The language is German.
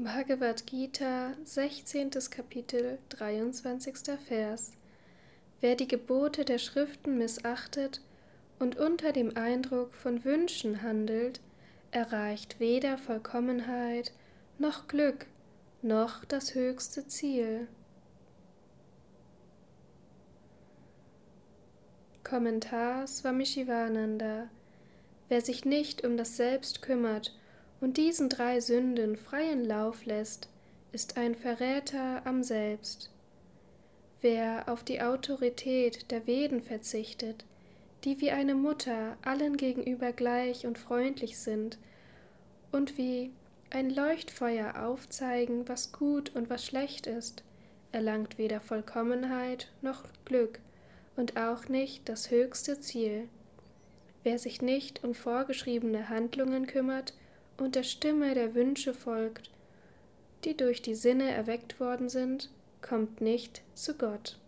Bhagavad Gita, 16. Kapitel, 23. Vers. Wer die Gebote der Schriften missachtet und unter dem Eindruck von Wünschen handelt, erreicht weder Vollkommenheit noch Glück noch das höchste Ziel. Kommentar Swami Shivananda Wer sich nicht um das Selbst kümmert und diesen drei Sünden freien Lauf lässt, ist ein Verräter am Selbst. Wer auf die Autorität der Veden verzichtet, die wie eine Mutter allen gegenüber gleich und freundlich sind und wie ein Leuchtfeuer aufzeigen, was gut und was schlecht ist, erlangt weder Vollkommenheit noch Glück und auch nicht das höchste Ziel. Wer sich nicht um vorgeschriebene Handlungen kümmert und der Stimme der Wünsche folgt, die durch die Sinne erweckt worden sind, kommt nicht zu Gott.